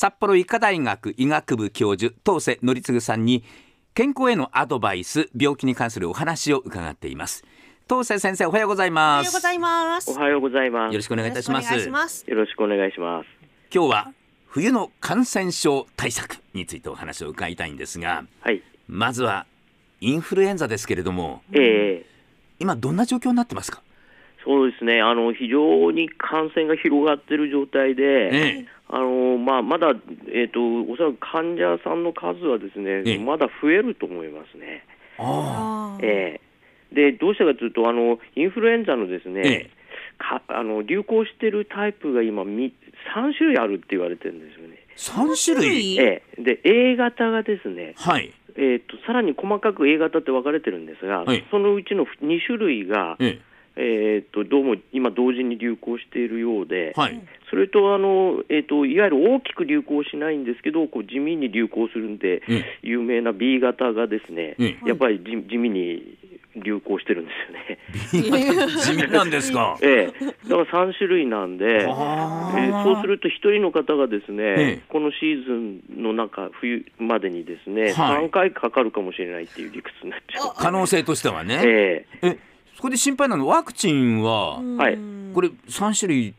札幌医科大学医学部教授当瀬則次さんに健康へのアドバイス病気に関するお話を伺っています当瀬先生おはようございおますはようございます。おはようございます。よろしくお願いいたしますよろくお願いします。よろしくお願いします。今日は冬の感染症対策についてお話を伺いたいんですがはい。まずはインフルエンザですけれどもええ今どんな状況になってますか？そうですね。あの非常に感染が広がっている状態で、ええ。あのまあまだえっ、とおそらく患者さんの数はですね、ええ。まだ増えると思いますね。あええ。でどうしたかというとあのインフルエンザのですね、ええ。かあの流行しているタイプが今み3種類あるって言われてるんですよね。三種類？ええ。で A 型がですね、はい。えー、とさらに細かく A 型って分かれてるんですが、はい。そのうちの2種類が、ええー、とどうも今、同時に流行しているようで、えはい。それとあの、えー、といわゆる大きく流行しないんですけど、こう地味に流行するんで、え有名な B 型がですね、えやっぱり地地味に流行してるんですよね。地味なんですか？ええ、だから3種類なんで、えあ。ーーそうすると1人の方がですね、ええこのシーズンの中、冬までにですね、はい。3回かかるかもしれないっていう理屈になっちゃう。可能性としてはね。え。えそこで心配なのワクチンははい。これ三種類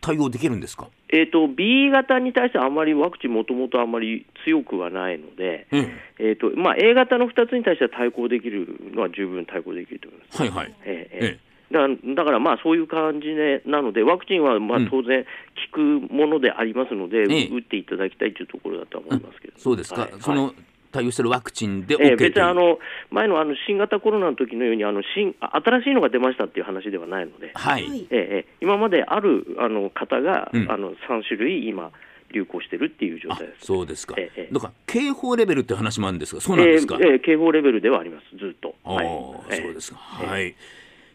対応できるんですか？えーと B 型に対してあんまりワクチンもともとあんまり強くはないので、ええ。ーとまあ、A 型の2つに対しては対抗できるのは十分対抗できると思います。はいはい。えええだからだからまあそういう感じでなので、ワクチンはまあうん。当然効くものでありますので、ええ。打っていただきたいというところだとは思いますけど、そうですか、はい。その対応してるワクチンで OK ええという、別にあの前のあの新型コロナの時のようにあの新あ新しいのが出ましたっていう話ではないので、はい、はい。ええええ。今まであるあの方が、うん。あの3種類今、流行してるっていう状あ態です。そうですか、ええだから警報レベルって話もあるんですがそうなんですか、ええええ警報レベルではあります、ずっと。ああ、はいええ。そうですか、はい。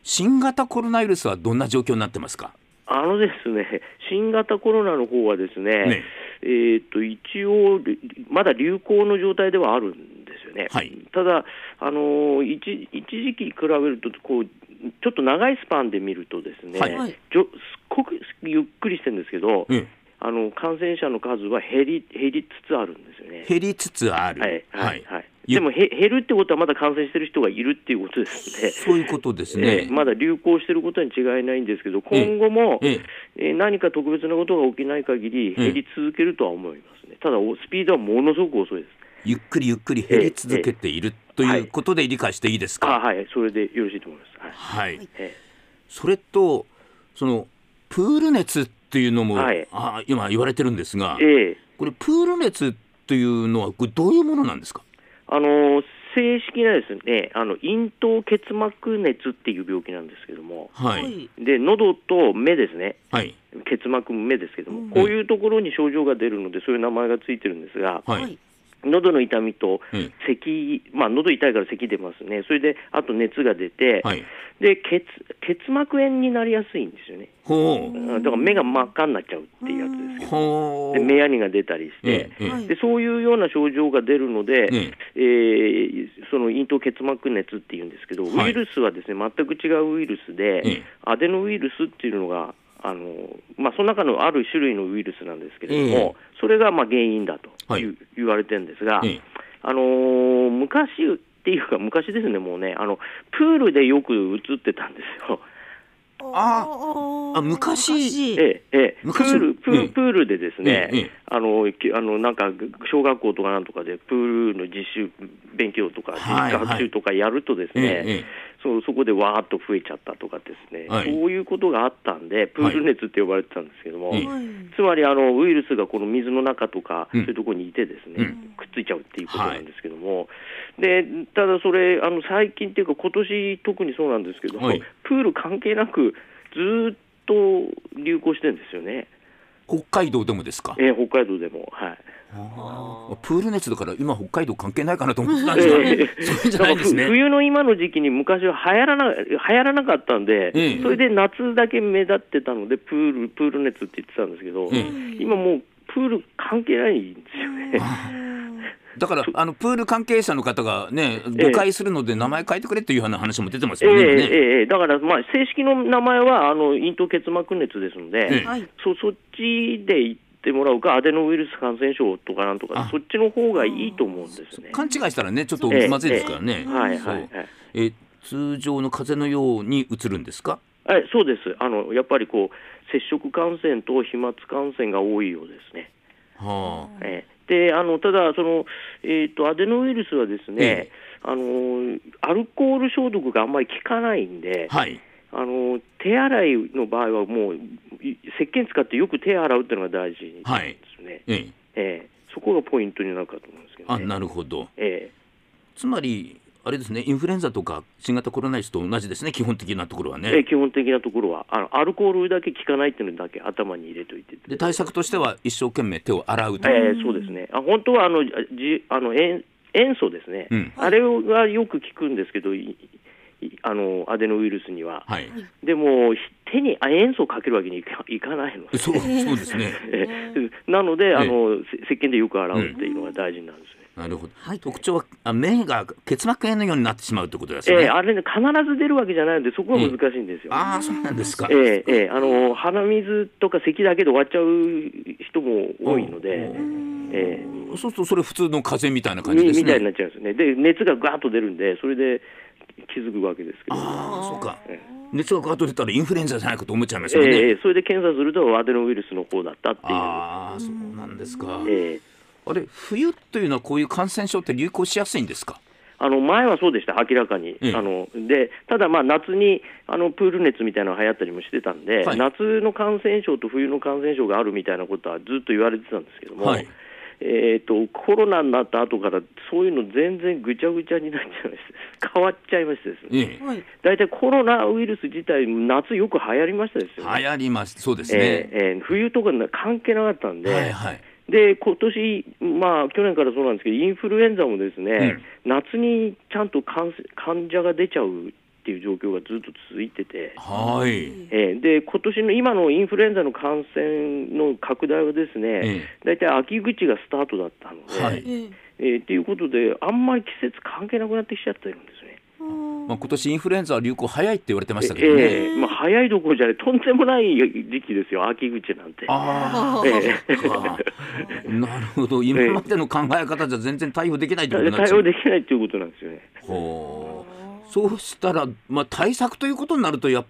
新型コロナウイルスはどんな状況になってますか？あのですね、新型コロナの方はですね、ね。えー、と一応、まだ流行の状態ではあるんですよね。はい。ただ、あのー一一時期に比べるとこう、ちょっと長いスパンで見るとですね、はい。じょすっごくゆっくりしてるんですけど、えあの感染者の数は減り減りつつあるんですよね。減りつつある。はい。はい。はい。ゆでもへ減るってことはまだ感染してる人がいるっていうことですので、そういうことですえね、えまだ流行してることに違いないんですけど、今後も、ええ。えー何か特別なことが起きない限り、減り続けるとは思いますね、ただ、おスピードはものすごく遅いです。ゆっくりゆっくり減り続けているということで理解していいですか、あはい、それでよろしいと思います。はい。はい、えそれとそのプール熱っていうのも、はい。あ今言われてるんですが、えええ。これプール熱っていうのはこれどういうものなんですか？あのー正式なですね、あの咽頭結膜熱っていう病気なんですけども、はい、はいで喉と目ですね、はい。結膜、目ですけども、うん。こういうところに症状が出るので、そういう名前がついてるんですが、はい、はい喉の痛みとえ咳、まあ喉痛いから咳出ますね、それであと熱が出て、はい。で結結膜炎になりやすいんですよね。ほう。だから目が真っ赤になっちゃうっていうやつですけど、ほう。で目やにが出たりして、でそういうような症状が出るので、ええ。ーその咽頭結膜熱っていうんですけど、はい。ウイルスはですね全く違うウイルスで、ええ。アデノウイルスっていうのが、あのまあ、その中のある種類のウイルスなんですけれども、それがまあ原因だとはい。言われてるんですが、ええ。あのー昔っていうか、昔ですね、もうね、あのプールでよく映ってたんですよ。ああ昔。ええええ、プ昔ールプーええ。ルプールでですね、ええええ。あのきあのなんか小学校とかなんとかでプールの実習勉強とか、はいはい。学習とかやるとですね、えええそうそこでわーっと増えちゃったとかですね、はい。そういうことがあったんで、プール熱って呼ばれてたんですけども、ええはいつまりあのウイルスがこの水の中とか、うん。そういうところにいてですね、うん。くっついちゃうっていうことなんですけども、でただそれあの最近っていうか今年特にそうなんですけども、はい。プール関係なくずーっと流行してるんですよね、北海道でもですか？えー北海道でも。はい。あプール熱だから今北海道関係ないかなと思ってたんですが、ええそうじゃないですね。冬の今の時期に昔は流行らな流行らなかったんで、ええ。それで夏だけ目立ってたのでプールプール熱って言ってたんですけど、ええ。今もうプール関係ないんですよね。だから あのプール関係者の方がねええ。誤解するので名前変えてくれっていうような話も出てますええよね。ええええ。だから、まあ、正式の名前はあの咽頭結膜熱ですので、ええ。はい。そそっちでってもらうか、アデノウイルス感染症とかなんとかあ、そっちの方がいいと思うんですね。勘違いしたらねちょっとええ。まずいですからね、そうはいはいはい。え通常の風邪のように移るんですか？はい、そうです。あのやっぱりこう接触感染と飛沫感染が多いようですね。はあ。えーであのただその、えー、とアデノウイルスはですね、えあのアルコール消毒があんまり効かないんで、はい。あの手洗いの場合はもうい石鹸使ってよく手洗うっていうのが大事ですね、ええ。えーそこがポイントになるかと思うんですけど、あね、なるほど。え。つまりあれですねインフルエンザとか新型コロナウイルスと同じですね基本的なところはーね、えー基本的なところは。あのアルコールだけ効かないっていうのだけ頭に入れといて。で対策としては一生懸命手を洗うと、えーそうですね。あ本当はあのじあの塩塩素ですね、うん。あれがよく効くんですけどあのアデノウイルスには、はい。でもひ手にあ塩素をかけるわけにいかいかないの。で、そうそうですね。えーなのであの、せ石鹸でよく洗うっていうのが大事なんですね。なるほど、はい。特徴はあ目が結膜炎のようになってしまうってことですね、えーあれね、必ず出るわけじゃないので、そこが難しいんですよ。ああそうなんですか、えーえーあの鼻水とか咳だけで終わっちゃう人も多いので、えーそうするとそれ普通の風邪みたいな感じですね。みみたいになっちゃうんですよね。で、熱がガーッと出るんで、それで気づくわけですけど、ああそうか。え熱がガーッと出たらインフルエンザじゃないかと思っちゃいますえよね、ーそれで検査するとアデノウイルスの方だったっていう。ああそうなんですか、えーあれ冬というのはこういう感染症って流行しやすいんですか？あの前はそうでした、明らかに。ええ。あのでただ、まあ、夏にあのプール熱みたいなのが流行ったりもしてたんで、はい。夏の感染症と冬の感染症があるみたいなことはずっと言われてたんですけども、はい。えー、とコロナになった後から、そういうの全然ぐちゃぐちゃになっちゃいまして、変わっちゃいましてですね。大体コロナウイルス自体、夏よく流行りましたですよね。流行ります。そうですね、えーえー冬とかな関係なかったんで、はいはいで今年まあ去年からそうなんですけど、インフルエンザもですね、夏にちゃんと感染患者が出ちゃうっていう状況がずっと続いてて、はい。えーで今年の今のインフルエンザの感染の拡大はですね、え大体秋口がスタートだったので、はい。ええ。えーということで、あんまり季節関係なくなってきちゃってるんですね。まあ、今年インフルエンザは流行早いって言われてましたけどね、ええまあ、早いどころじゃない、とんでもない時期ですよ、秋口なんて。あええ。あなるほど。今までの考え方じゃ全然対応できないってことになっちゃう。対応できないということなんですよね。ほう。そうしたら、まあ、対策ということになるとやっ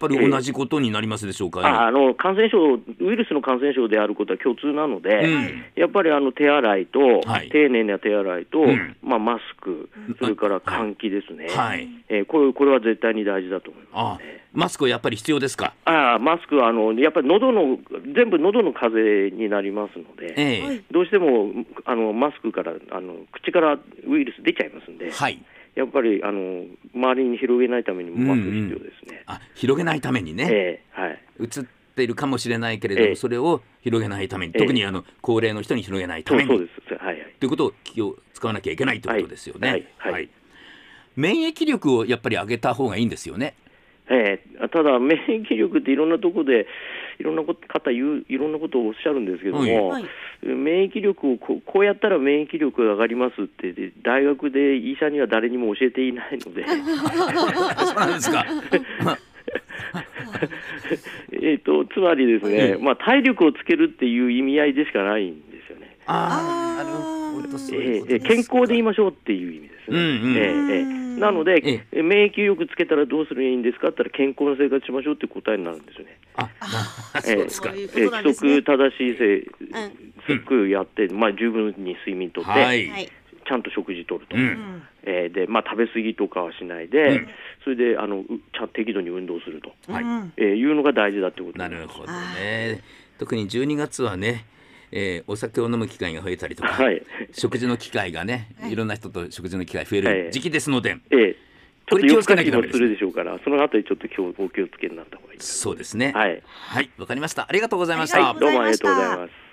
ぱり同じことになりますでしょうか？ね。ああの感染症、ウイルスの感染症であることは共通なので、うんやっぱりあの手洗いと、はい。丁寧な手洗いと、うん。まあ、マスク、それから換気ですね、はい。えーこれこれは絶対に大事だと思いまあマスクはやっぱり必要ですか？す。ああマスクはあのやっぱり喉の全部喉の風邪になりますので、ええ。はい。どうしてもあのマスクからあの口からウイルス出ちゃいますんで、はい。やっぱりあの周りに広げないためにもマスク必要ですね。あ広げないためにね、ええはい。映っているかもしれないけれども、ええ。それを広げないために、ええ。特にあの高齢の人に広げないために。そうそうです、はいはい。ということを気を使わなきゃいけないということですよね。はいはい。はい。免疫力をやっぱり上げた方がいいんですよね。ええ。ただ、免疫力っていろんなところで、いろんなこと方言う、いろんなことをおっしゃるんですけども、はい。免疫力をこうこうやったら免疫力が上がりますってで、大学で医者には誰にも教えていないので、そうなんですか。えっとつまりですね、まあ、体力をつけるっていう意味合いでしかないんですよね。ああ、なるほど、ええ健康でいましょうっていう意味ですね。うんうん。ええええなので、ええ。免疫力つけたらどうすればいいんですかって言ったら、健康な生活しましょうって答えになるんですよね。あ、なそうですえ規則正しいせい、ん。食やって、まあ、十分に睡眠とって、はい。はい。ちゃんと食事とると、う。うん。ん。え。ーでまあ、食べ過ぎとかはしないで、うん。それであのうちゃん適度に運動すると、はい。うん。えーいうのが大事だってことなるほどね。特に12月はね、えーお酒を飲む機会が増えたりとか、はい食事の機会がね、いろんな人と食事の機会増えはいる時期ですので、えーちょっとこれ気をつけなきゃダメですねするでしょうから、そのあたりちょっと今日お気をつけになった方がいいです。そうですね。はい、はい、わかりました。ありがとうございました。はい、どうもありがとうございます。